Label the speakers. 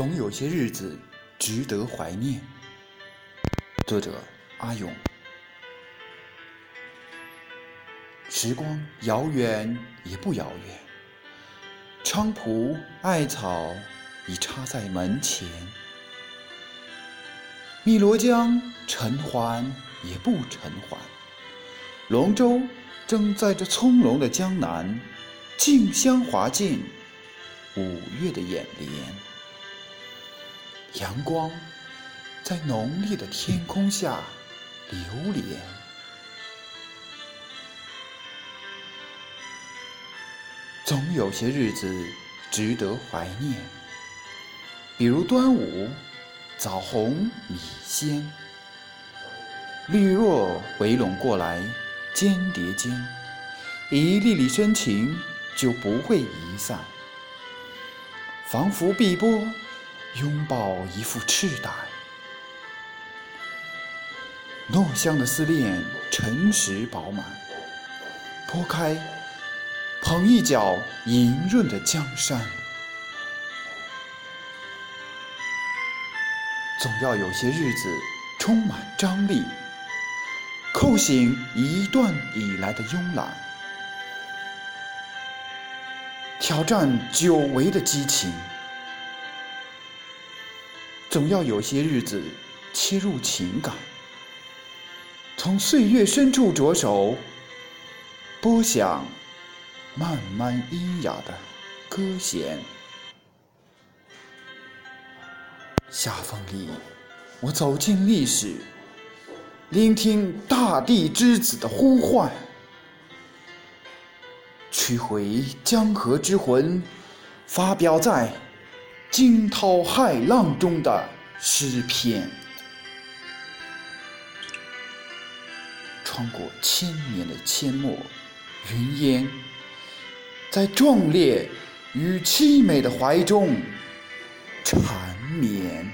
Speaker 1: 总有些日子值得怀念。作者：阿勇。时光遥远也不遥远，菖蒲艾草已插在门前。汨罗江沉缓也不沉缓，龙舟正在这葱茏的江南，竞相划进五月的眼帘。阳光在浓丽的天空下流连。总有些日子值得怀念，比如端午，枣红米鲜，绿若围拢过来，间叠间，一粒粒深情就不会移散，仿佛碧波拥抱一副赤胆，糯香的思念沉实饱满，拨开。捧一角莹润的江山，总要有些日子充满张力，扣醒一段以来的慵懒，挑战久违的激情。总要有些日子切入情感，从岁月深处着手，拨响。慢慢阴哑的歌弦，夏风里，我走进历史，聆听大地之子的呼唤，取回江河之魂，发表在惊涛骇浪中的诗篇，穿过千年的阡陌云烟。在壮烈与凄美的怀中缠绵。